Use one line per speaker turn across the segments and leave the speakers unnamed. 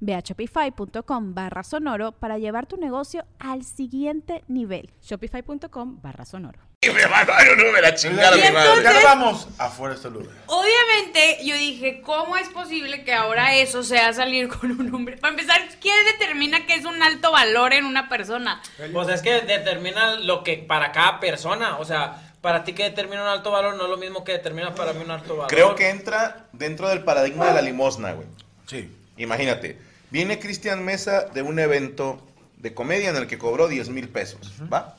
Ve a shopify.com barra sonoro para llevar tu negocio al siguiente nivel.
Shopify.com barra sonoro.
Y me mandaron no me la chingada
Y
mi madre.
entonces- Ya vamos afuera de este lugar.
Obviamente, yo dije, ¿cómo es posible que ahora eso sea salir con un hombre? Para empezar, ¿quién determina que es un alto valor en una persona?
Pues es que determina lo que para cada persona, o sea, para ti que determina un alto valor no es lo mismo que determina para mí un alto valor.
Creo que entra dentro del paradigma de la limosna, güey.
Sí.
Imagínate, viene Cristian Mesa de un evento de comedia en el que cobró 10 mil pesos, ¿va?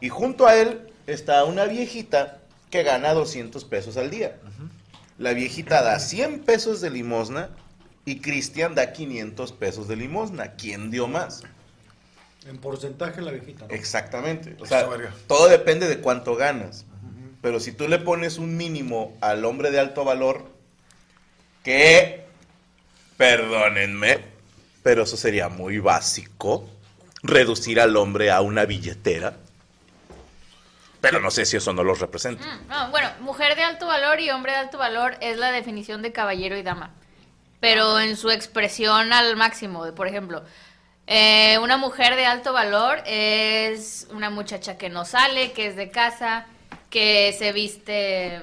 Y junto a él está una viejita que gana 200 pesos al día. La viejita da 100 pesos de limosna y Cristian da 500 pesos de limosna. ¿Quién dio más?
En porcentaje la viejita. ¿no?
Exactamente. O sea,
Eso, verga.
todo depende de cuánto ganas. Pero si tú le pones un mínimo al hombre de alto valor, que, perdónenme, pero eso sería muy básico, reducir al hombre a una billetera. Pero no sé si eso no los representa.
Mm, no, bueno, mujer de alto valor y hombre de alto valor es la definición de caballero y dama. Pero en su expresión al máximo. de, Por ejemplo, eh, una mujer de alto valor es una muchacha que no sale, que es de casa, que se viste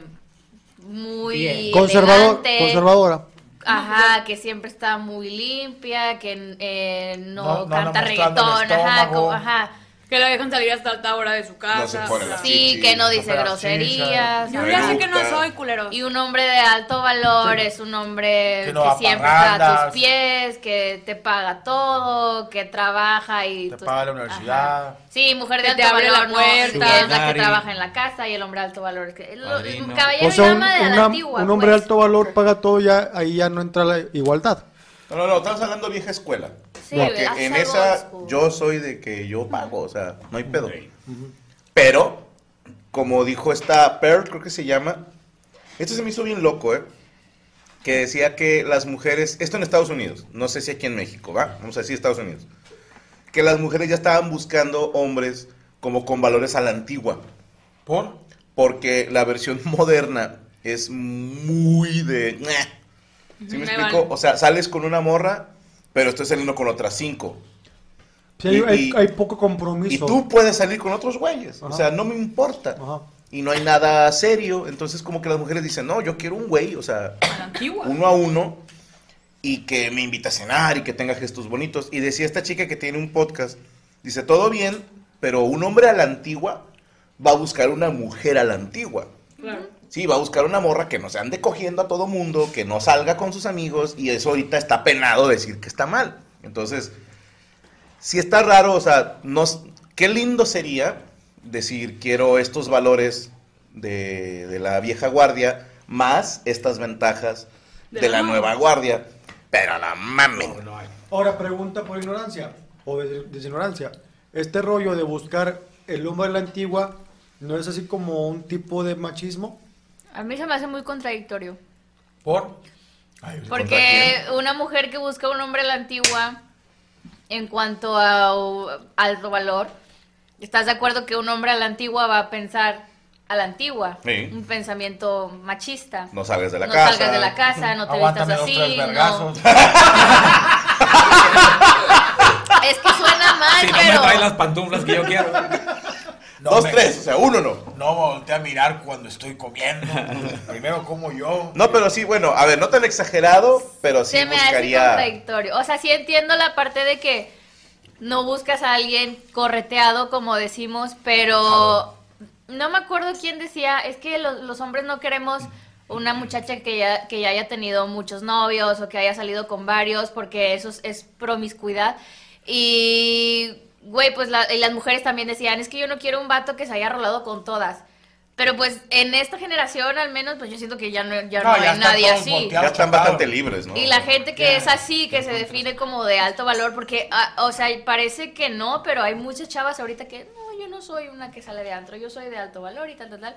muy
Bien.
Conservador,
elegante.
conservadora.
Ajá, que siempre está muy limpia, que eh, no,
No- no
canta
el
reggaetón, ajá, como- ajá. Que la dejan salir hasta alta hora de su casa.
No se pone las
sí,
chichis,
que no dice groserías. Yo
ya sé que no soy
culero. Y un hombre de alto valor es un hombre
Que no
siempre está a tus pies, que te paga todo, que trabaja y...
Te
tú-
paga la universidad.
Ajá. Sí, mujer de
Que
alto valor
la puerta.
es la que trabaja en la casa y el hombre de alto valor. Que, el, caballero
O sea,
y
un,
dama de la antigua.
un hombre de
pues.
alto valor paga todo, ya ahí ya no entra la igualdad.
No, no, no, estamos hablando vieja escuela.
Sí,
Porque
hace
en esa yo soy de que yo pago, o sea, no hay pedo. Pero, como dijo esta Pearl, creo que se llama, esto se me hizo bien loco, ¿eh? Que decía que las mujeres, esto en Estados Unidos, no sé si aquí en México, ¿va? Vamos a decir Estados Unidos. Que las mujeres ya estaban buscando hombres como con valores a la antigua.
¿Por?
Porque la versión moderna es muy de... ¿Sí me
Me
explico?
vale.
O sea, sales con una morra, pero estoy saliendo con otras cinco.
Sí, hay,
Y-
hay-
y-
hay poco compromiso.
Y tú puedes salir con otros güeyes. O
Ajá.
sea, no me importa.
Ajá.
Y no hay nada serio. Entonces, como que las mujeres dicen, no, yo quiero un güey, o sea, uno a uno. Y que me invita a cenar y que tenga gestos bonitos. Y decía esta chica que tiene un podcast, dice, todo bien, pero un hombre a la antigua va a buscar una mujer a la antigua. Sí, va a buscar una morra que no se ande cogiendo a todo mundo, que no salga con sus amigos, y eso ahorita está penado decir que está mal. Entonces, si está raro, o sea, no, s- qué lindo sería decir, quiero estos valores de, de la vieja guardia, más estas ventajas de, la nueva guardia, pero la mamen.
No, no hay.
Ahora, pregunta por ignorancia o des- designorancia. Este rollo de buscar el hombre de la antigua, ¿no es así como un tipo de machismo?
A mí se me hace muy contradictorio.
¿Por? Ay, ¿contra
Porque una mujer que busca un hombre a la antigua, en cuanto a alto valor, ¿estás de acuerdo que un hombre a la antigua va a pensar a la antigua?
Sí.
Un pensamiento machista.
No salgas de la
no
casa.
salgas de la casa, no te vistas
dos,
así.
tres
no-. Es que suena mal,
Si no
pero...
me trae las pantuflas que yo quiero.
No
Dos,
me-
tres, o sea, uno no.
No volteé a mirar cuando estoy comiendo. Primero como yo.
No, pero sí, bueno, a ver, no tan exagerado, pero sí
se me hace
buscaría...
contradictorio. O sea, sí entiendo la parte de que no buscas a alguien correteado, como decimos, pero no me acuerdo quién decía, es que los, los hombres no queremos una muchacha que ya, que ya haya tenido muchos novios o que haya salido con varios, porque eso es, es promiscuidad. Y, güey, pues la- y las mujeres también decían, es que yo no quiero un vato que se haya rolado con todas. Pero pues en esta generación al menos, pues yo siento que ya no, ya no,
No, ya
hay nadie así.
volteados.
Ya están bastante libres, ¿no?
Y la gente que es así, que se define como de alto valor, porque, ah, o sea, parece que no, pero hay muchas chavas ahorita que, no, yo no soy una que sale de antro, yo soy de alto valor y tal, tal, tal.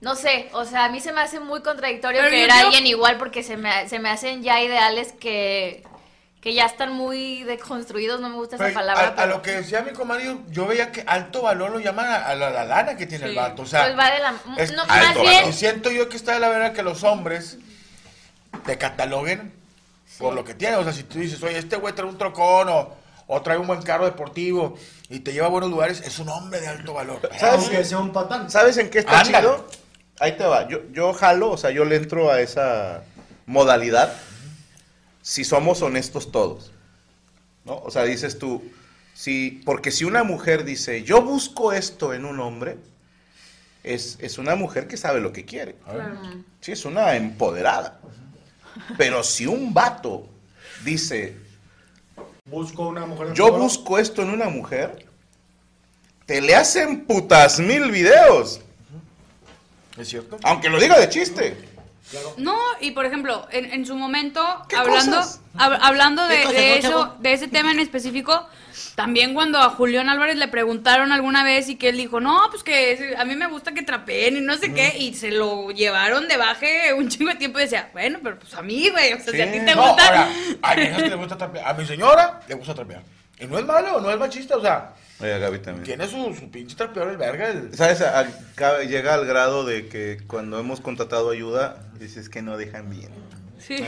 No sé, o sea, a mí se me hace muy contradictorio
Pero
que era
creo-
alguien igual porque se me, se me hacen ya ideales que, que ya están muy deconstruidos, no me gusta esa
Pero
palabra.
a, lo que decía mi comadre, yo veía que alto valor lo llaman a, a la, la lana que tiene el
Sí.
vato. O sea,
pues va de la...
es
no,
alto
más
valor.
bien...
Y siento yo que está de la verdad que los hombres te cataloguen por lo que tienen. O sea, si tú dices, oye, este güey trae un trocón o, o trae un buen carro deportivo y te lleva a buenos lugares, es un hombre de alto valor.
¿Sabes?
Aunque sea un patán.
¿Sabes en qué está
Ándale.
chido? Ahí te va. Yo, yo jalo, o sea, yo le entro a esa modalidad si somos honestos todos. ¿No? O sea, dices tú, si, porque si una mujer dice, yo busco esto en un hombre, es, es una mujer que sabe lo que quiere. Sí, es una empoderada. Pero si un vato dice,
Busco una mujer.
yo busco esto en una mujer, te le hacen putas mil videos.
¿Es cierto?
Aunque lo diga de chiste.
No, y por ejemplo, en, en su momento,
¿Qué
hablando, hab- hablando de,
¿Qué cosas,
de
no,
eso,
chavo?
de ese tema en específico, también cuando a Julián Álvarez le preguntaron alguna vez y que él dijo, no, pues que a mí me gusta que trapeen y no sé qué, y se lo llevaron de baje un chingo de tiempo y decía, bueno, pero pues a mí, güey, o sea, si a ti te
No,
gusta...
ahora, viejas que le gusta trapear. A mi señora le gusta trapear. Y no es malo, no es machista, o sea,
Oye, Gaby también.
tiene su, su pinche trapeador el verga. El...
¿Sabes? Acá llega al grado de que cuando hemos contratado ayuda, dices que no dejan bien.
Sí.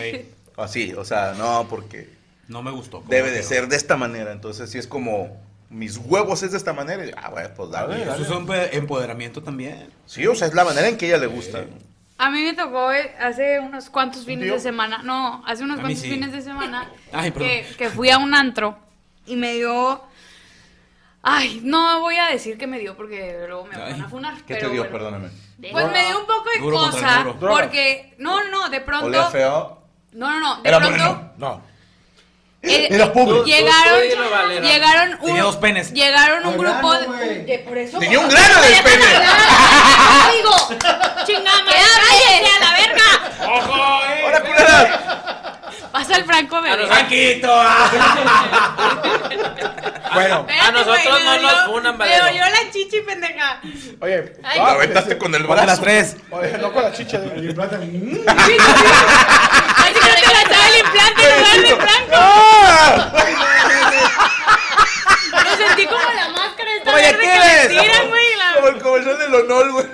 Así, o sea, no, porque
No me gustó.
debe de ser de esta manera. Entonces, si es como, mis huevos es de esta manera, y, ah, bueno, pues dale.
Eso es un empoderamiento también.
Sí, o sea, es la manera en que ella le gusta.
A mí me tocó eh, hace unos cuantos fines
tío?
de semana, no, hace unos cuantos
sí.
fines de semana
Ay, perdón.
que, que fui a un antro y me dio... Ay, no voy a decir que me dio porque luego me van a funar.
¿Qué
pero
te dio?
bueno.
Perdóname.
Pues me dio un poco de
Duro contra el
cosa
muro.
Droga.
porque... No, no, no, de pronto...
¿Olía feo?
No, no, no, de
Era
pronto...
moreno. No.
eh,
Era pobre.
Llegaron,
Tú- tú dilo, Valera.
llegaron
Tenía dos penes.
Llegaron un grupo de,
güey.
de- por eso.
Tenía un grano del pene.
¡Digo! ¡Chingama! ¡Cállese a la verga!
¡Ojo, eh!
¡Hola, culera!
Pasa el Franco,
A
bebé.
nosotros,
Bueno,
a nosotros no nos funan,
Me
Valero.
dolió la chichi, pendeja.
oye,
Ay.
Lo aventaste con el
Ponte las
brazo.
tres.
oye, no con la chicha de...
Y el plátano. mm,
Ay, que no te la trae el implante de Franco.
¡Ah!
Lo sentí como la máscara esta
Oye,
verde
¿qué
que le
ves?
tiran, güey. la-
Como el comercial del Honor, güey.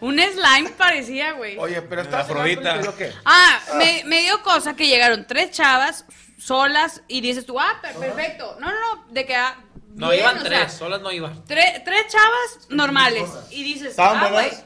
Un slime parecía, güey.
Oye, pero
La
está
Afrodita.
qué?
Ah, me, me dio cosa que llegaron tres chavas solas y dices tú, ah, per- perfecto. No, no, no, de que... ah,
No
bien,
iban
o sea,
tres, solas no iban.
Tre- tres chavas normales. Y dices,
¿Estaban
ah, güey.
buenas?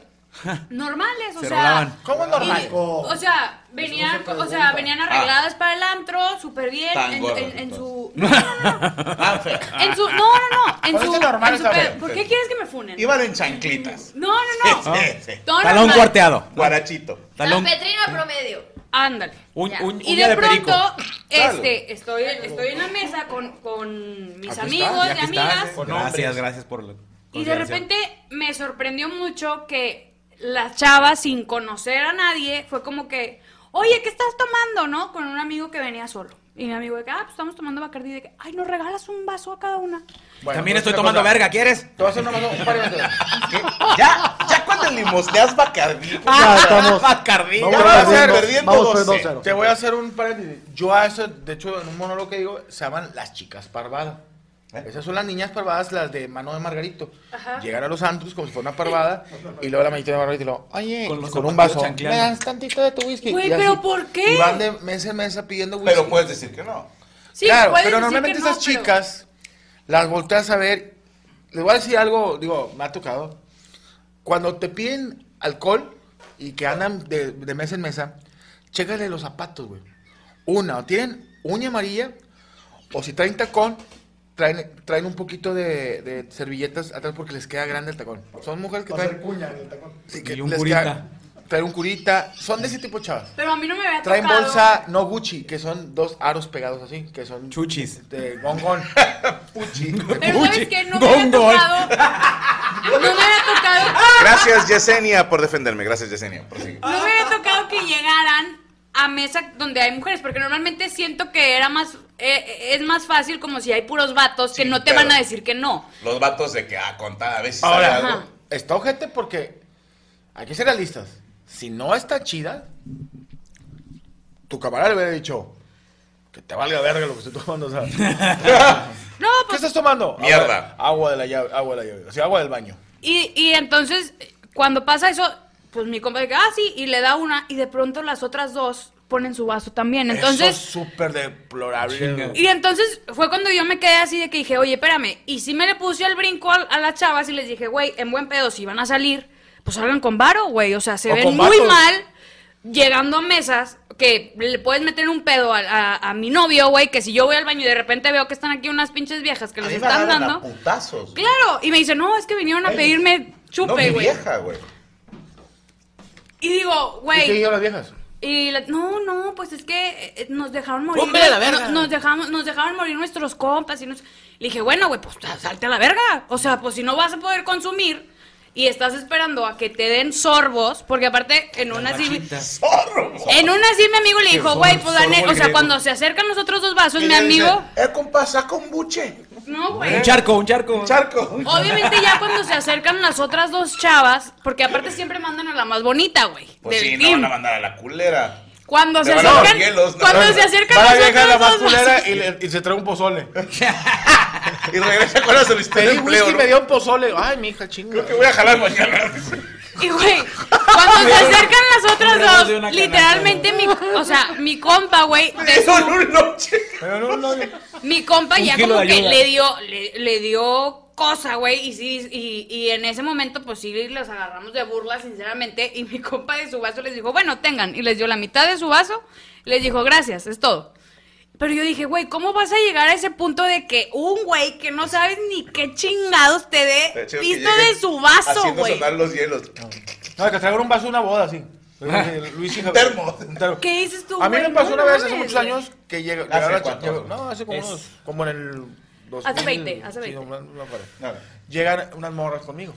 Normales, o
Se
sea.
rolaban.
¿Cómo normal?
y- o sea, venían, o sea, venían arregladas para el antro, súper bien.
Tan
En,
gordas,
en- en su. No, no, no.
Ah.
En su. No, no, no. En su.
normal
en su
bien,
¿Por qué quieres que me funen?
Iban en chanclitas.
No, no, no.
Sí, sí.
No,
Talón
normal.
cuarteado.
Guarachito.
Talón.
San Petrino promedio.
Ándale.
Un-
Ya.
un-
y de
de perico.
pronto, este, estoy, estoy en la mesa con, con mis
Aquí
amigos
está,
y amigas.
estás. Gracias,
hombres.
gracias por la
Y de repente me sorprendió mucho que la chava, sin conocer a nadie, fue como que, oye, ¿qué estás tomando, no? Con un amigo que venía solo. Y mi amigo de que, ah, pues estamos tomando Bacardi. De que, ay, ¿nos regalas un vaso a cada una?
Bueno,
También estoy tomando verga, ¿quieres?
Te voy a hacer una mano, un paréntesis.
Ya, ya cuando limosneas Bacardí.
Ya estamos.
Bacardí.
Vamos
Ya va a ser
perdiendo,
perdiendo
vamos
12.
perdiendo 2-0.
Te voy a hacer un paréntesis. Yo a eso, de hecho, en un monólogo que digo, se llaman las chicas parvadas.
¿Eh?
Esas son las niñas parvadas, las de mano de Margarito. Llegar a los antros como si fuera una parvada y luego la manita de Margarito y luego, oye,
Con
un vaso, me das tantito de tu whisky.
Güey,
Y así.
¿pero por qué?
Y van de mesa en mesa pidiendo whisky.
Pero puedes decir que no.
Sí,
claro, pero
decir
normalmente
que no,
esas
pero-
chicas las volteas a ver. Les voy a decir algo, digo, me ha tocado. Cuando te piden alcohol y que andan de, de mesa en mesa, chécale los zapatos, güey. Una, o tienen uña amarilla, o si traen tacón, traen, traen un poquito de, de servilletas atrás porque les queda grande el tacón. Son mujeres que
Va a ser
traen...
cuña en el tacón.
sí, que
Y un
les
curita.
queda- traen un curita. Son de ese tipo de chavas.
Pero a mí no me había
Traen
tocado.
bolsa no Gucci, que son dos aros pegados así, que son...
Chuchis.
De gongón. Puchi.
Pero ¿sabes qué? No me había
Gongol.
tocado. No me había tocado.
Gracias, Yesenia, por defenderme. Gracias, Yesenia.
No me había tocado que llegaran a mesa donde hay mujeres, porque normalmente siento que era más, eh, es más fácil como si hay puros vatos que
Sí,
no te van a decir que no.
Los vatos de que, ah, contada, a veces
Ahora,
algo.
está ojete porque hay que ser realistas. Si no está chida, tu camarada le hubiera dicho que te valga verga lo que estoy tomando, ¿sabes?
No,
¿Qué
pues,
estás tomando?
Mierda.
Agua, agua de la llave, agua de la llave. O sea, agua del baño.
y, y entonces, cuando pasa eso, pues mi compa dice, ah, sí, y le da una, y de pronto las otras dos ponen su vaso también.
Eso
Entonces,
es súper deplorable.
Y entonces fue cuando yo me quedé así de que dije, oye, espérame. Y sí me le puse al brinco a, a las chavas y les dije, güey, en buen pedo, si van a salir, pues salgan con varo, güey. O sea, se
O
ven muy mal llegando a mesas que le puedes meter un pedo a, a- a mi novio, güey, que si yo voy al baño y de repente veo que están aquí unas pinches viejas que les están
a
dando.
putazos.
Claro, y me dice, no, es que vinieron a
Ey.
pedirme chupe, güey.
vieja, güey.
Y digo,
¿Y qué
güey,
dijeron las viejas?
y la- no, no, pues es que eh, nos dejaron morir.
A la verga.
no- Nos, dejamos, nos dejaron morir nuestros compas. Y nos... Le dije, bueno, güey, pues salte a la verga. O sea, pues si no vas a poder consumir y estás esperando a que te den sorbos, porque aparte en una así. En una así mi amigo le dijo, güey, pues la
sorbo
ne-
el
o sea, cuando se acercan los otros dos vasos,
Y
mi amigo.
Eh, compa, saca un buche.
No, güey.
Un charco, un charco.
Un charco.
Obviamente ya cuando se acercan las otras dos chavas, porque aparte siempre mandan a la más bonita, güey.
Pues
del
sí, no van a mandar a la culera.
Cuando se acercan,
hielos, ¿no?
cuando se acercan
la
las
más
dos
y, le- y se trae un pozole.
Y regresa con la solicitud de
Pedí
empleo,
whisky,
¿no?
me dio un pozole. Ay, mi hija, chinga.
Creo que voy a jalar mañana.
Y güey, cuando se acercan las otras dos, literalmente mi, o sea, mi compa, güey, de su,
un noche.
Pero no, no, no.
mi compa
Un
ya
kilo
como
de
que
ayuda.
le dio, le, le dio cosa, güey, y sí, y, y en ese momento, pues sí, los agarramos de burla, sinceramente, y mi compa de su vaso les dijo, bueno, tengan, y les dio la mitad de su vaso, les dijo, gracias, es todo. Pero yo dije, güey, ¿cómo vas a llegar a ese punto de que un güey que no sabes ni qué chingados te
De
dé pisto de su vaso, güey?
sonar los hielos.
No, que traigan un vaso de una boda, así. Luis y Javier.
Termo.
Un termo.
¿Qué dices tú,
A mí
güey?
me pasó
No
una vez hace muchos
güey.
años que llega,
¿Hace
llegaron a-
cuánto?
llegó- No, hace como
Es-
unos. Como en el. 2000,
Hace 20, hace
sí,
20.
no, no, no. Llegan unas morras conmigo.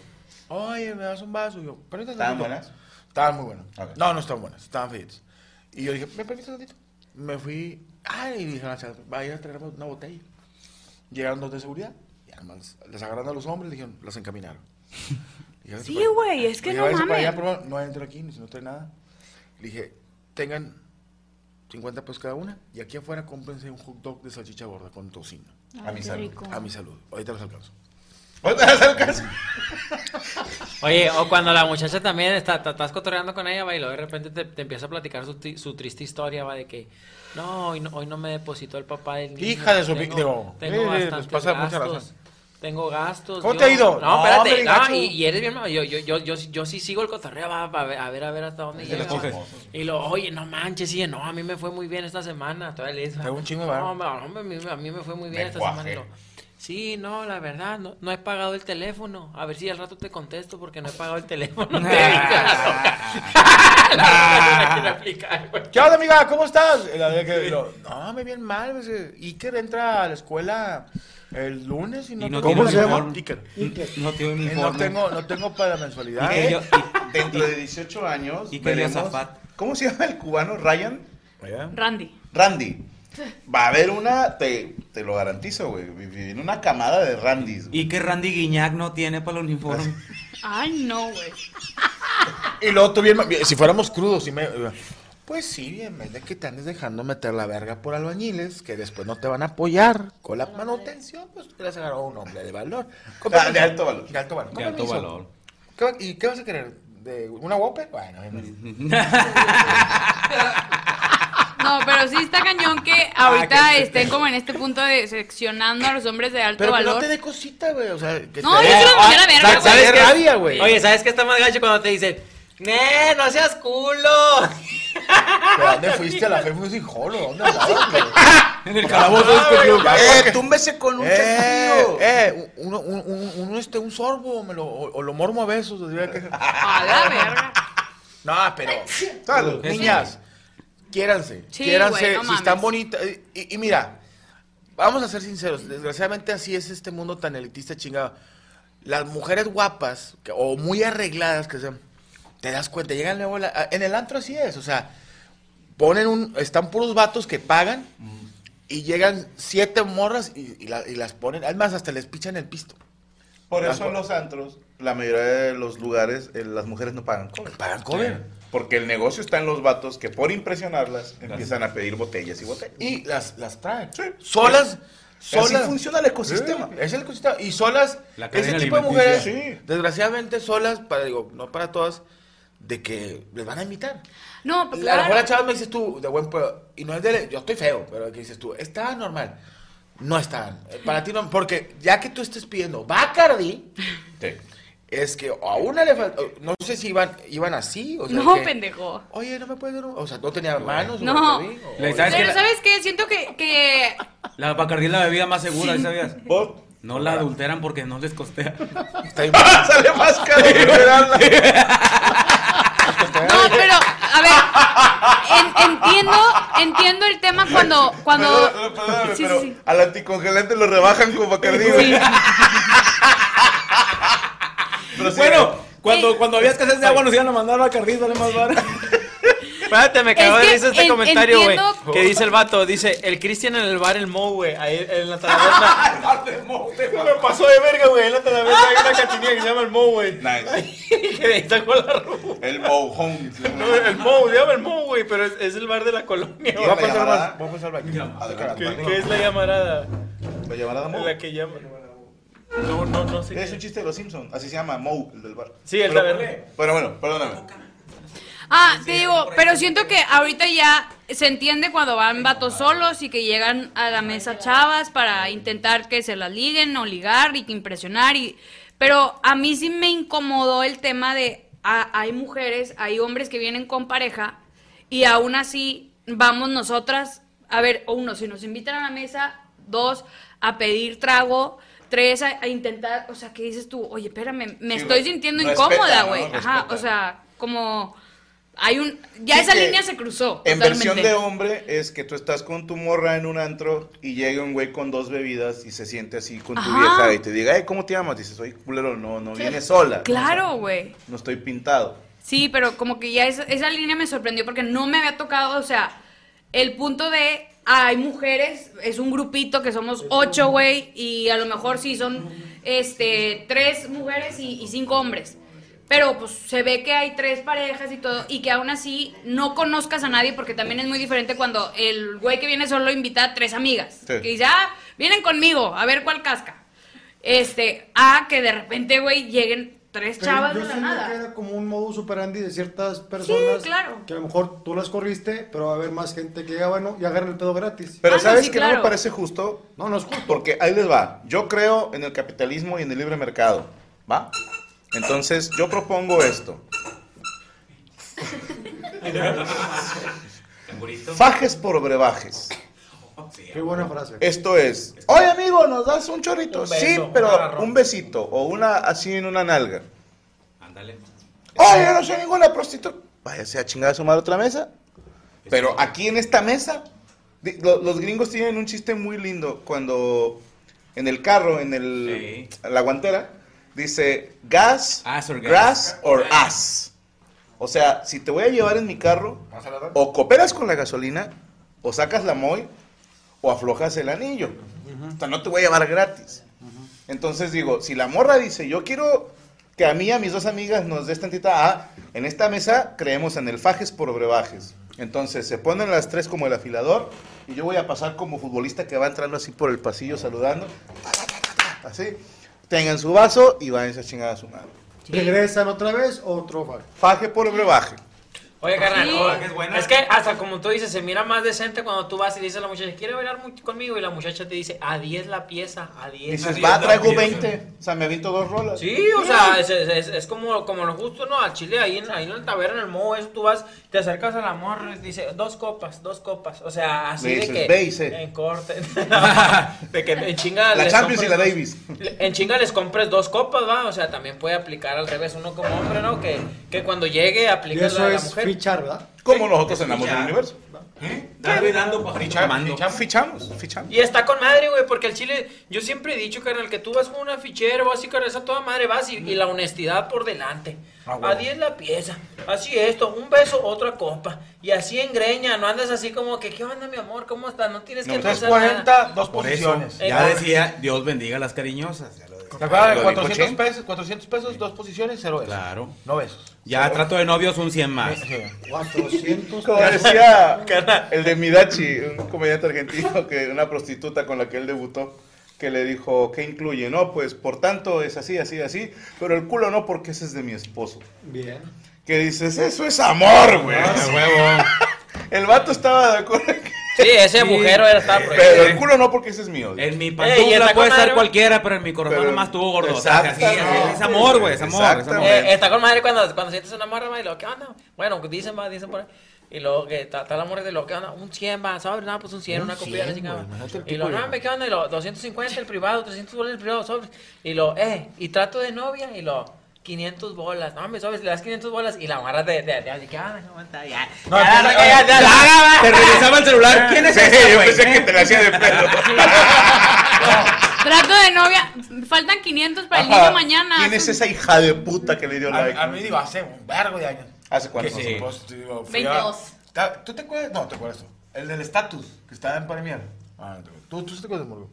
Oye, me das un vaso. Y yo.
¿Estaban
tantito.
buenas?
Estaban muy buenas. No, no estaban buenas. Estaban feitas. Y yo dije, ¿me permites tantito? Me fui. Ay, y dije, "Gracias, vaya a traer una botella. Llegaron dos de seguridad. Y además, les agarraron a los hombres y dijeron, las encaminaron. Dije, "Váyanse
Sí,
allá".
güey, es que
Dije,
no
"Váyanse para allá,
mames.
favor, no entro aquí, ni si no trae nada. Le dije, tengan 50 pesos cada una y aquí afuera cómprense un hot dog de salchicha gorda con tocino.
A mi salud.
A mi salud. Ahorita los alcanzo.
Oye, o cuando la muchacha también está, estás cotorreando con ella, va, y luego de repente te, te empieza a platicar su, su triste historia, va, de que no hoy, no, hoy no me depositó el papá del niño.
Hija de su pi-
tengo,
eh, les mucha
gastos.
razón.
Tengo gastos.
¿Cómo
yo-
te ha ido?
No,
No,
espérate. no, y, y eres bien. Yo, yo, yo, yo, yo sí sigo el cotorreo, va, va, a ver, a ver, a ver hasta dónde llega. Y lo, oye, no manches, sí, no, a mí me fue muy bien esta semana. Todavía le
Traigo un chingo
no, a mí, a mí me fue muy bien esta semana. Sí, no, la verdad, no, no he pagado el teléfono. A ver si al rato te contesto porque no he pagado el teléfono.
¿Qué onda, amiga? ¿Cómo estás? No, me bien mal. pues, eh, Iker entra a la escuela el lunes y no,
Y no
tengo
¿Cómo se llama?
Iker.
No tiene
Y no tengo, no tengo para la mensualidad. ¿eh?
yo- y-
Dentro de 18 años. Veremos-. ¿Cómo se llama el cubano? ¿Ryan?
Randy.
Randy. Va a haber una, te, te lo garantizo, güey. Viene una camada de Randys. güey.
Y que Randy Guiñac no tiene para el uniforme.
Ay, no, güey.
Y luego tú bien, si fuéramos crudos y me... Pues sí, en vez de que te andes dejando meter la verga por albañiles, que después no te van a apoyar con la manutención, pues te has agarrado a un hombre de valor. Con
Ah, de
permiso.
alto valor.
De alto valor.
De
Con
alto
permiso.
valor.
¿Qué va- ¿Y qué vas a querer? ¿De ¿Una Whopper? Bueno, bueno.
No, pero sí está cañón que
Ah,
ahorita estén como en este punto de seccionando a los hombres de alto
Pero
valor.
no te dé cosita, güey. O sea, que
No,
te
yo
dé-
se lo mandé a la verga,
¿Sabes
güey.
qué? rabia, güey.
Oye, ¿sabes qué está más gacho cuando te dice, ¡Nee, no seas culo!
¿Pero dónde fuiste a la fe? Fuiste sin jolo. ¿Dónde andabas, güey?
En el calabozo de este club.
¡Eh, túmbese con un
Eh, eh, uno, un, un, un, este, un sorbo, me lo, o, o lo mormo a besos. diría que-
A la verga.
No, pero, salud, niñas, quiéranse,
Sí,
quiéranse,
güey, no
si están bonitas. Y, y mira, vamos a ser sinceros, desgraciadamente así es este mundo tan elitista chingado. Las mujeres guapas, que- o muy arregladas, que sean, te das cuenta, llegan luego, la- en el antro así es, o sea, ponen un, están puros vatos que pagan, y llegan siete morras y, y la- y las ponen, además hasta les pichan el pisto.
Por eso en los antros, la mayoría de los lugares, eh, las mujeres no pagan cover.
Pagan cover.
Porque el negocio está en los vatos que por impresionarlas empiezan a pedir botellas y botellas.
Y las, las traen.
Sí.
Solas.
Así
Solas.
funciona el ecosistema.
Sí, es el ecosistema. Y solas,
La
ese tipo de mujeres,
Sí.
desgraciadamente solas, para, digo, no para todas, de que les van a invitar.
No, pues
A lo mejor la chava me dices tú, de buen pueblo, y no es de, yo estoy feo, pero que dices tú, está normal. No están. Eh, Para ti no, porque ya que tú estés pidiendo Bacardi,
Sí.
Es que a una le falta, no sé si iban, iban así, o sea,
No,
que,
pendejo.
Oye, no me puedes dar un-" o sea, no tenía manos. o
No.
O-
Le- ¿sabes
Pero? ¿sabes qué? Siento que, que
La Bacardí es la bebida más segura, ¿sabías?
Vos-
No la adulteran porque no les costea.
Está bien.
Sale más caro liberarla.
No, pero, a ver, en- entiendo, entiendo el tema cuando, cuando... Sí,
pero
sí, sí.
al anticongelante lo rebajan con Bacardí. sí,
Bueno, cuando, cuando había escasez de agua nos iban a mandar Bacardí, sale más barato.
Espérate, me cagó
Es
de risa este
en-
comentario, güey.
entiendo-
Que dice el vato, dice, el Cristian en el bar El Mo, güey, ahí en la taberna. me pasó de verga, güey, en la taberna hay una cantinilla que se llama El Mo, güey.
Nice.
que de ahí sacó la ruta.
El mojón.
No, el Mo, se llama El Mo, güey, pero es, es el bar de la colonia,
¿Qué
güey.
va a pasar
voy a pasar.
¿Qué, qué es la llamarada?
¿La llamarada Mo?
La que llaman. No, no, no sé.
Es un chiste de los Simpsons. Así se llama Mo, el del bar.
Sí, el
Pero-
taberna.
Pero bueno, perdóname.
Ah, te digo, pero siento que ahorita ya se entiende cuando van vatos solos y que llegan a la mesa chavas para intentar que se las liguen o ligar y que impresionar y pero a mí sí me incomodó el tema de ah, hay mujeres, hay hombres que vienen con pareja y aún así vamos nosotras a ver, uno, si nos invitan a la mesa, dos, a pedir trago, tres, a, a intentar, o sea, ¿qué dices tú? Oye, espérame, me
Sí,
estoy
re-
sintiendo
respeta,
incómoda,
¿no?
güey. Ajá,
Respeta.
o sea, como hay un ya
Sí,
esa línea se cruzó
En
totalmente.
versión de hombre es que tú estás con tu morra en un antro y llega un güey con dos bebidas y se siente así con tu
Ajá.
vieja y te diga, hey, ¿cómo te llamas? Dices, soy culero, no, no viene sola.
Claro, güey.
No estoy pintado.
Sí, pero como que ya esa, esa línea me sorprendió porque no me había tocado, o sea, el punto de hay mujeres, es un grupito que somos ocho, güey, y a lo mejor sí son este tres mujeres y, y cinco hombres. Pero pues se ve que hay tres parejas y todo, y que aún así no conozcas a nadie, porque también es muy diferente cuando el güey que viene solo invita a tres amigas.
Sí.
Que dice, ah, vienen conmigo, a ver cuál casca. Este, a que de repente, güey, lleguen tres
Pero
chavas
yo
de la
siento
nada.
que era como un modus operandi de ciertas personas.
claro.
Que a lo mejor tú las corriste, pero va a haber más gente que diga, bueno, y agarren el pedo gratis.
Pero
Ah, no,
¿sabes
sí,
que no me parece justo?
No, no es justo.
Porque ahí les va. Yo creo en el capitalismo y en el libre mercado. ¿Va? Entonces, yo propongo esto. Fajes por brebajes.
Qué buena frase.
Esto es, oye amigo, ¿nos das un chorrito?
Un beso,
sí, pero un besito o una así en una nalga.
Ándale.
Oye, yo no soy ninguna prostituta. Váyase a chingar a su madre otra mesa. Pero aquí en esta mesa, los gringos tienen un chiste muy lindo cuando en el carro, en el,
Sí.
la guantera, dice gas,
Ass or gas.
grass or ass. O sea, si te voy a llevar en mi carro, o cooperas con la gasolina, o sacas la MOI, o aflojas el anillo. O sea, no te voy a llevar gratis. Entonces digo, si la morra dice, yo quiero que a mí y a mis dos amigas nos des tantita A, en esta mesa creemos en el fajes por brebajes. Entonces se ponen las tres como el afilador y yo voy a pasar como futbolista que va entrando así por el pasillo saludando. Así. Tengan su vaso y váyanse a chingar a su madre.
Regresan otra vez, otro faje.
Faje por brebaje.
Oye, carnal,
Sí.
oye,
que es buena.
es que hasta como tú dices, se mira más decente cuando tú vas y dices a la muchacha, ¿quiere bailar conmigo? Y la muchacha te dice, a 10 la pieza, a 10.
Dices, va, traigo
pieza.
20. O sea, me aviento dos rolas.
Sí, o sea, es, es, es- es como, como lo justo, ¿no? Al chile, ahí en, ahí en la taberna, en el moho, eso tú vas, te acercas a la morra y dice, dos copas, dos copas. O sea, así
Le
de
dices,
que. En corte. de que en chinga.
La Champions y la Davis.
En chinga les compres dos copas, va. O sea, también puede aplicar al revés uno como hombre, ¿no? Que, que cuando llegue
eso
la, mujer.
Fichar, ¿verdad?
Como nosotros en Amor del. Universo.
Y dando,
Ficha- ficha- Fichamos, fichamos.
Y está con madre, güey, porque el chile, yo siempre he dicho, carnal, que tú vas con una fichera o así, carnal, esa toda madre vas y, y la honestidad por delante.
Ah,
A
huevo.
10 la pieza, así esto, un beso, otra copa. Y así en greña, no andas así como que, ¿qué onda, mi amor? ¿Cómo estás? No tienes que
No,
pensar nada.
340, dos
Por eso,
posiciones.
Eh,
ya decía, Dios bendiga a las cariñosas. ya lo.
¿Te acuerdas de
Lo dijo
400
Chen.
pesos? 400 pesos, dos posiciones, cero besos.
Claro.
No besos.
Ya trato de novios un 100 más.
Sí.
400
Como decía el de Midachi, un comediante argentino, que una prostituta con la que él debutó, que le dijo, ¿qué incluye? No, pues por tanto es así, así, así, pero el culo no porque ese es de mi esposo.
Bien.
Que dices, eso es amor, güey.
A huevo.
El vato estaba de acuerdo,
Sí, ese agujero era ahí.
pero el culo no porque ese es mío.
En mi pantufla puede estar
madre,
cualquiera, pero en mi corazón
Pero-
nomás estuvo gordo. O sea, así, así, es amor, güey, es amor. es amor.
Exactamente.
Eh, está con madre cuando, cuando sientes una morra, va, y lo, ¿qué onda? Bueno, dicen, va, dicen por ahí. Y luego que está, está la morra de lo, ¿qué onda? Un 100, va, ¿sabes? Nada, pues un 100,
Un
una copia de la
100,
chingada.
güey, imagínate el
Y lo,
de-
no, me ¿qué onda? Y lo, 250 el privado, 300 dólares el privado, sobres. Y lo, eh, y trato de novia, y lo, 500 bolas. No, me sobres, le das 500 bolas, y la morra de, de, de, así que, ah, aguanta, ya.
No,
ya,
pues,
ya, ya, ya, ya,
Te revisaba el celular. ¿Quién es
Sí,
ese,
yo pensé que te la hacía de pedo.
Trato de novia. Faltan 500 para el
Ajá.
niño mañana.
¿Quién es esa hija de puta que le dio
A,
like?
a mí digo, hace un vergo de años.
¿Hace cuánto?
Que
Sí.
pues, te digo, fui a-
22.
Ta- ¿Tú te acuerdas? No, te acuerdas tú. El del estatus, que estaba en Premier. Ah, no te acuerdas. ¿Tú, tú sí te acuerdas, Morgo?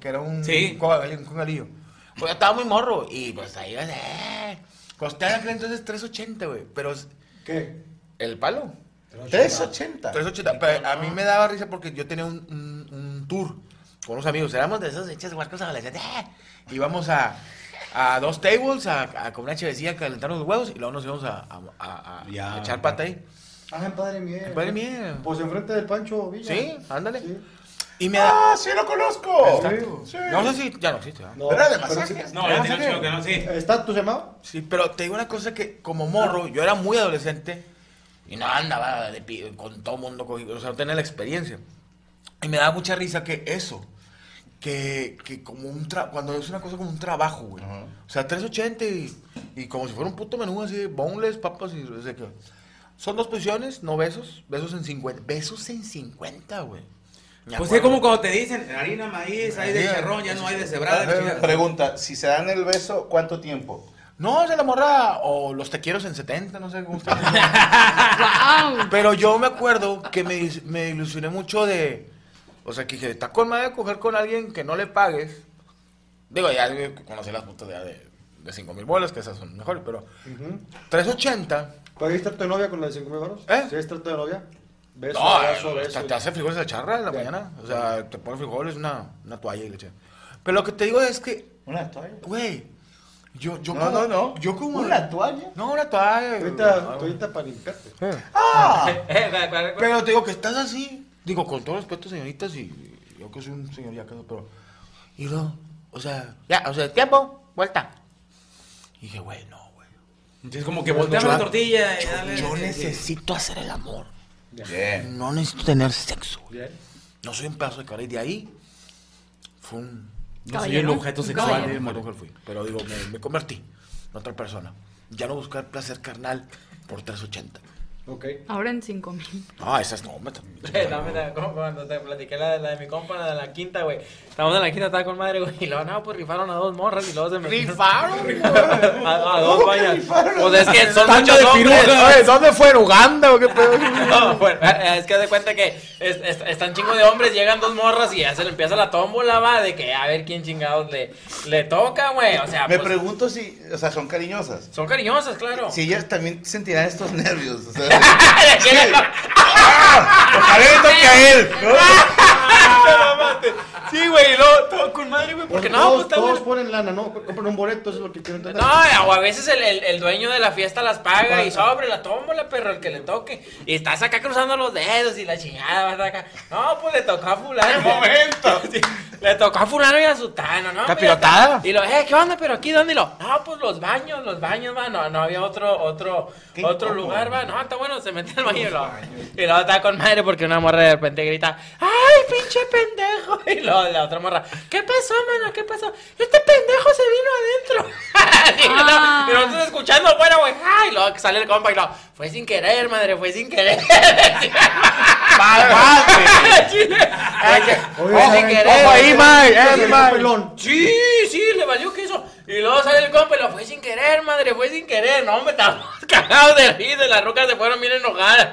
Que era un
Sí.
un. Pues yo estaba muy morro y pues ahí iba eh. Costaba en aquel entonces 3.80, güey. Pero
¿Qué?
el palo.
380.
3.80. Pero a mí me daba risa porque yo tenía un, un, un tour con unos amigos. Éramos de esos hechas huarcos adolescentes. ¡eh! Íbamos a, a dos tables a, a comer una chevecilla, a calentarnos los huevos y luego nos íbamos a, a, a- a-
Ya.
a echar pata ahí.
Ah, en Padre Miel.
En Padre.
Pues enfrente del Pancho Villa.
Sí, ándale.
Sí.
Y me da.
¡Ah, sí lo conozco! Sí.
No sé si ya no existe.
No,
¿Era de
pero
masajes?
sí-
No, ya que no, sí.
¿Estatus se llamaba?
Sí, pero te digo una cosa que como morro, yo era muy adolescente y no andaba de con todo mundo, con- o sea, no tenía la experiencia. Y me daba mucha risa que eso, que, que como un tra cuando es una cosa como un trabajo, güey. O sea, 380 y, y como si fuera un puto menú así, boneless, papas y. Son dos posiciones, no besos, besos en 50. Besos en 50, güey.
Pues es como cuando te dicen, harina, maíz, hay de
Sí.
charrón, ya no hay de cebrada.
Pregunta, si se dan el beso, ¿cuánto tiempo?
No, se la morra o los te quiero en 70, no sé cómo está. Pero yo me acuerdo que me, me ilusioné mucho de. O sea, que dije, está con madre coger con alguien que no le pagues. Digo, ya conocí las putas de, de 5 mil bolas, que esas son mejores, pero. 380.
¿Puedes trato de novia con la de 5 mil baros?
¿Eh?
¿Sí es trato de novia? Beso,
No,
beso,
eh,
beso.
te, te hace frijoles de charra en la mañana. O sea, te pone frijoles, una, una toalla y leche. Pero lo que te digo es que,
¿Una toalla?
güey, yo, yo
No,
como.
no, no.
Yo como.
¿Una toalla?
No, una toalla.
Ahorita, ahorita para limpiarte.
¡Ah!
Eh, ¿cuál- cuál-
Pero te digo que estás así. Digo, con todo respeto, señoritas, y yo que soy un señor ya casado, pero. Y no, o sea, ya, o sea, tiempo, vuelta. Y dije, güey, no, güey.
Entonces como que volteamos la
Yo-
tortilla y
Yo,
dale.
necesito hacer el amor.
Bien.
No necesito tener sexo.
Bien.
No soy un pedazo de cara. Y de ahí fue un.
No soy el objeto sexual
nunca lo fui. Pero digo, me, me convertí en otra persona. Ya no buscar placer carnal por 380.
Ok.
Ahora en 5 mil.
Ah, esas no, me
Eh, la- como cuando te platiqué la, de- la de mi compa, la de la quinta, güey. Estábamos en la quinta, estaba con madre, güey. Y luego, no, pues rifaron a dos morras y luego se me.
¿Rifaron?
a, a dos, vaya. Pues es que son muchos
de
hombres.
piruja.
¿dónde fue? ¿En Uganda o qué pedo?
No, bueno, eh, es que de cuenta que es- es- están chingo de hombres, llegan dos morras y ya se le empieza la tómbola, va, de que a ver quién chingados le, le toca, güey. O sea,
Me
pues,
pregunto si, o sea, son cariñosas.
son cariñosas, claro.
Si ellas también sentirán estos nervios. O sea. ¡Ah! Ojalá le toque a él. ¿no?
Sí, güey, y con madre, güey, porque no,
todos,
pues
todos
bueno.
ponen lana, ¿no? Compran un boleto, eso es lo que quiero entender.
No, o a veces el, el, el dueño de la fiesta las paga y sobre la tómbola, perro, el que le toque. Y estás acá cruzando los dedos y la chingada, vas acá. No, pues le tocó a fulano.
momento!
Sí, le tocó a fulano y a sutano, ¿no?
¿Capirotada?
Y lo, eh, ¿qué onda? ¿Pero aquí dónde? Y lo, no, pues los baños, los baños, va. No, no había otro, otro, otro lugar, va. No, está bueno, se mete al baño y lo, y luego está con madre porque una morra de repente grita, ¡ay, pinche pendejo! Y luego la otra morra, ¿qué pasó, mano? ¿Qué pasó? Este pendejo se vino adentro. y,
Ah.
lo, y nosotros escuchando afuera, güey. Y luego sale el compa y lo, fue sin querer, madre, fue sin querer.
Oye,
Fue sin querer.
Ahí, pelón.
Sí, sí, le valió que eso. Y luego sale el compa y lo fue sin querer, madre, fue sin querer. No, me estábamos cagados de risa las rocas se fueron bien enojadas.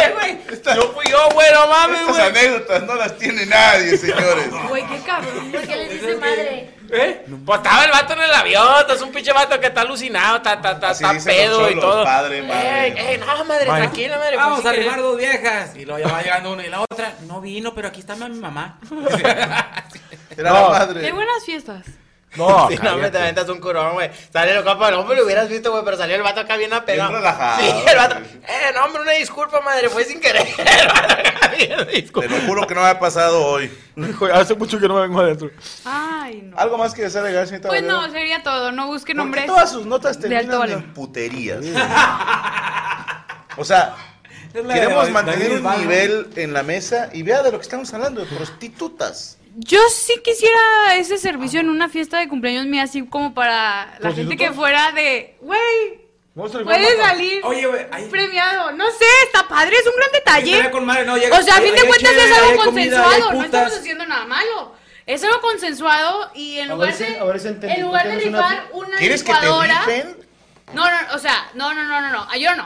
¿Qué, güey? No fui yo, güey, no mames,
Estas
güey.
anécdotas no las tiene nadie, señores.
Güey, qué cabrón.
¿Por qué le dice madre?
¿Eh? Pues estaba el vato en el avión, es un pinche vato que está alucinado, está, está, está, está pedo y todo.
padre, madre.
Ey, ey, no, madre, tranquila, madre. fue
Vamos a arrimar dos viejas. Y luego ya va llegando uno y la otra. No vino, pero aquí está mi mamá.
Era la madre.
Qué buenas fiestas.
No,
Sí, no, me te aventas un curón, güey. Sale el compa, no me lo hubieras visto, güey, pero salió el vato acá bien apegado.
Bien relajado,
Sí, el vato. Eh, no, hombre, una disculpa, madre, fue sin querer. El vato acá bien,
Te lo juro que no me ha pasado hoy.
Hace mucho que no me vengo adentro.
Ay, no.
¿Algo más que desear agregar, señorita
Pues
Valero?
no, sería todo. No busquen
¿Por qué
nombres.
todas sus notas
de alto
terminan
valor.
en puterías? o sea, queremos mantener un nivel en la mesa y vea de lo que estamos hablando, de prostitutas.
Yo sí quisiera ese servicio en una fiesta de cumpleaños mía, así como para la gente que fuera de, güey,
a salir
puedes
con-
salir
Oye, güey, ahí.
premiado. No sé, está padre, es un gran detalle.
con madre, no, llega-
O sea, a fin de cuentas
chévere,
es algo
comida,
consensuado,
hay
no estamos haciendo nada malo. Es algo consensuado y en lugar de, en lugar
¿por
de rifar una
¿Quieres que te
licuadora... No, no, o sea, no, no, no, no, no, yo no.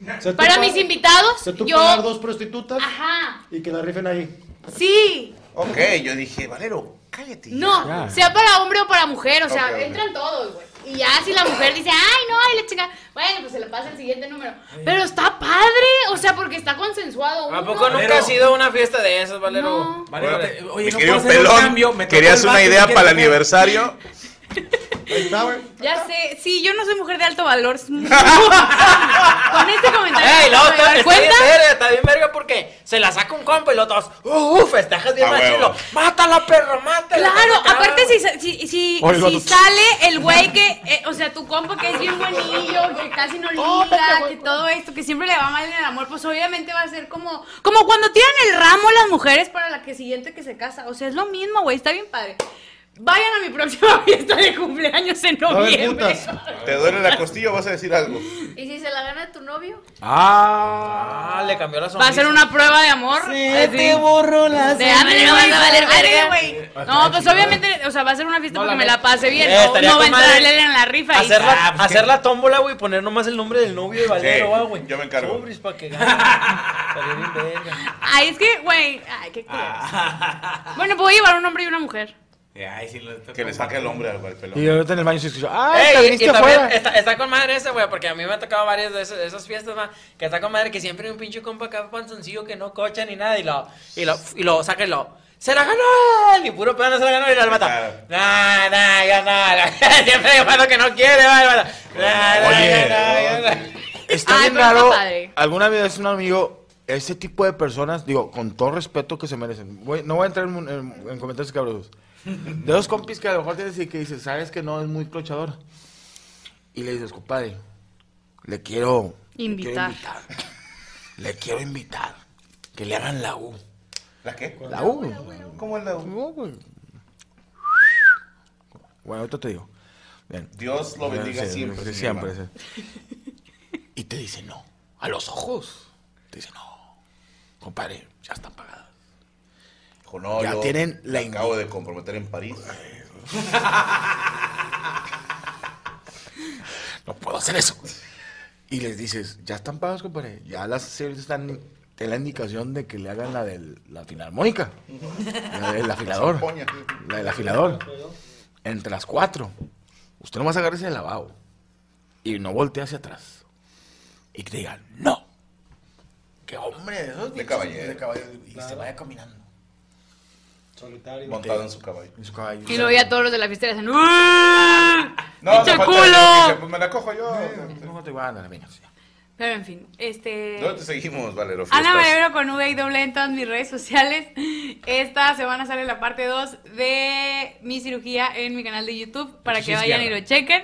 O sea, tú
Para
pa-
mis invitados,
o sea, tú
yo...
pagar dos prostitutas
Ajá,
y que la rifen ahí.
sí.
Ok, yo dije, Valero, cállate. ya.
No, sea para hombre o para mujer, o sea,
Ok, ok.
entran todos, güey. Y ya si la mujer dice, ay, no, ay, la chica, bueno, pues se le pasa el siguiente número. Pero está padre, o sea, porque está consensuado.
¿A
uno.
poco nunca has ido a una fiesta de esas, Valero?
No.
Vale,
Bueno,
te- oye,
mi
no
querido
puedo hacer un
pelón,
cambio, me tocó
¿querías
el
una
vato
idea para el aniversario?
Ahí está, güey.
Ya sé, sí, yo no soy mujer de alto valor. Con este comentario.
Ey,
¿me
no, está, está bien verga, está bien verga porque se la saca un compa y los dos, uh, festejas bien machilo. Mátala, perro, mátala.
Claro, aparte si, si, si,
Oye,
si
lo-
sale el güey que, eh, o sea, tu compa que es bien buenillo, que casi no liga, que todo esto, que siempre le va mal en el amor, pues obviamente va a ser como, como cuando tiran el ramo las mujeres para la que siguiente que se casa. O sea, es lo mismo, güey, está bien padre. Vayan a mi próxima fiesta de cumpleaños en
Va
noviembre.
putas.
¿Te duele la costilla o vas a decir algo?
¿Y si se la gana tu novio?
Ah, le cambió la
Va
sonrisa.
a ser una prueba de amor. Así.
borro las
De ándale, no vas a valer verga.
güey.
No, pues obviamente, o sea, va a ser una fiesta porque me la pase bien.
Eh,
no no va a
con madre
entrar él en la rifa. y-
Hacer la,
Ah, pues,
la tómbola, güey, poner nomás el nombre del novio de Valero,
Sí,
ah, güey.
yo me encargo.
Sobres pa' que gane.
Ay, es que, güey, ay, qué culeros.
Ah.
Bueno, puedo llevar un hombre y una mujer.
Ay, sí, lo-
Que le saque el hombre al pelón.
Y ahorita en el baño se escuchó. ¡Ah,
Ey,
te viniste afuera!
está, está con madre ese, güey, porque a mí me ha tocado varias de esas, de esas fiestas, ma, que está con madre que siempre hay un pinche compa acá panzoncillo que no cocha ni nada y lo, y lo, y lo saca y lo, ¡se la ganó! Ni puro pedo no se la ganó y lo mata.
Claro.
Nah, nah, ya nada. siempre hay un que no quiere, va, vato. Nah, nah,
Oye.
ya nah, ya nah.
Está
Ay,
bien raro. Alguna vez un amigo, ese tipo de personas, digo, con todo respeto que se merecen. voy- no voy a entrar en, en- en comentarios cabrosos. De dos compis que a lo mejor tienes y que dices, sabes que no es muy clochador. Y le dices, compadre, le quiero le quiero
Invitar.
Le quiero invitar. Que le hagan la U.
¿La qué?
La U.
¿Cómo es la U?
No, güey. Bueno, ahorita te digo. Bien.
Dios lo bendiga
Sí,
siempre.
siempre. sí. Y te dice no. A los ojos. Te dice no. Compadre, ya están pagadas.
Dijo, no,
Ya
yo
tienen la
me acabo de comprometer en París.
No puedo hacer eso. Y les dices, ya están pagadas, compadre. Ya las series están en la indicación de que le hagan la de la filarmónica. La del afilador. La del afilador. Entre las cuatro. Usted no va a sacar ese lavabo. Y no voltea hacia atrás. Y que te digan, no. Qué hombre, de esos
De
bichos,
caballero.
De caballero. Y se vaya caminando.
Solitario.
Montado en su caballo.
En su caballo.
Y luego ya todos los de la fiesta le hacen. "¡Uh!
No,
¡Pinche
no
culo!
pues me la cojo yo.
No te van a venga, sí.
Pero en fin, este.
¿Dónde te seguimos, Valero?
Ana? Valero con V y doble en todas mis redes sociales. Esta semana sale la parte 2 de mi cirugía en mi canal de YouTube para que vayan y lo chequen.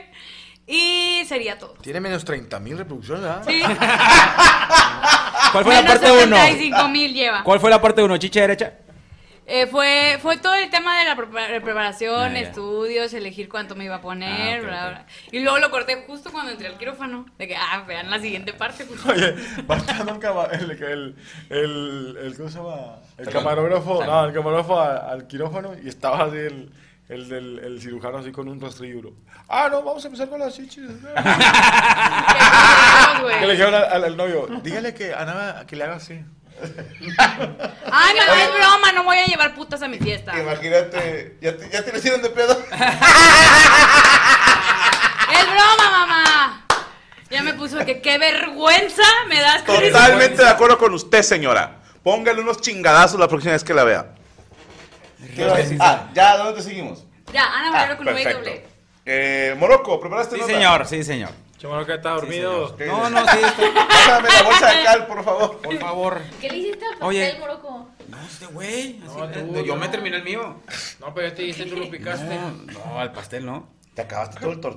Y sería todo.
Tiene menos 30 mil reproducciones, ¿verdad?
Sí.
¿Cuál fue la parte 1?
75 mil lleva.
¿Cuál fue la parte 1? ¿Chicha derecha?
Eh, fue, fue todo el tema de la preparación,
Ah,
estudios, elegir cuánto me iba a poner,
Ah,
bla, bla. Y luego lo corté justo cuando entré al quirófano. De que, ah, vean la siguiente parte. justo.
Oye, un cama- el, el, el, el, ¿cómo se llama? El camarógrafo, no, el camarógrafo a- al quirófano y estaba así el, el, del el cirujano así con un rastrillo. Ah, no, vamos a empezar con las chichis. que le dijeron al, al- al novio, dígale que a Ana que le haga así.
Ay, no, es broma, no voy a llevar putas a mi fiesta.
Imagínate, ¿ya te, ya te lo hicieron de pedo?
Es broma, mamá. Ya me puso que qué vergüenza me das con eso.
Totalmente de acuerdo con usted, señora. Póngale unos chingadazos la próxima vez que la vea. ¿Qué iba a decir? Ah, ya, ¿dónde te seguimos?
Ya, Ana Valero con V doble.
Eh, Morocco, ¿preparaste
Sí,
nota?
señor, sí, señor.
Chamo que está dormido.
¿Qué
No,
dices?
no, sí,
Pásame la bolsa de cal, por favor.
por favor.
¿Qué le hiciste al pastel,
Oye.
Moroco?
No, este güey. así-
No, tú,
eh, yo
no.
me terminé el mío.
No, pero ya te diste, tú lo picaste.
No, no, al pastel no.
Te acabaste todo el tortón.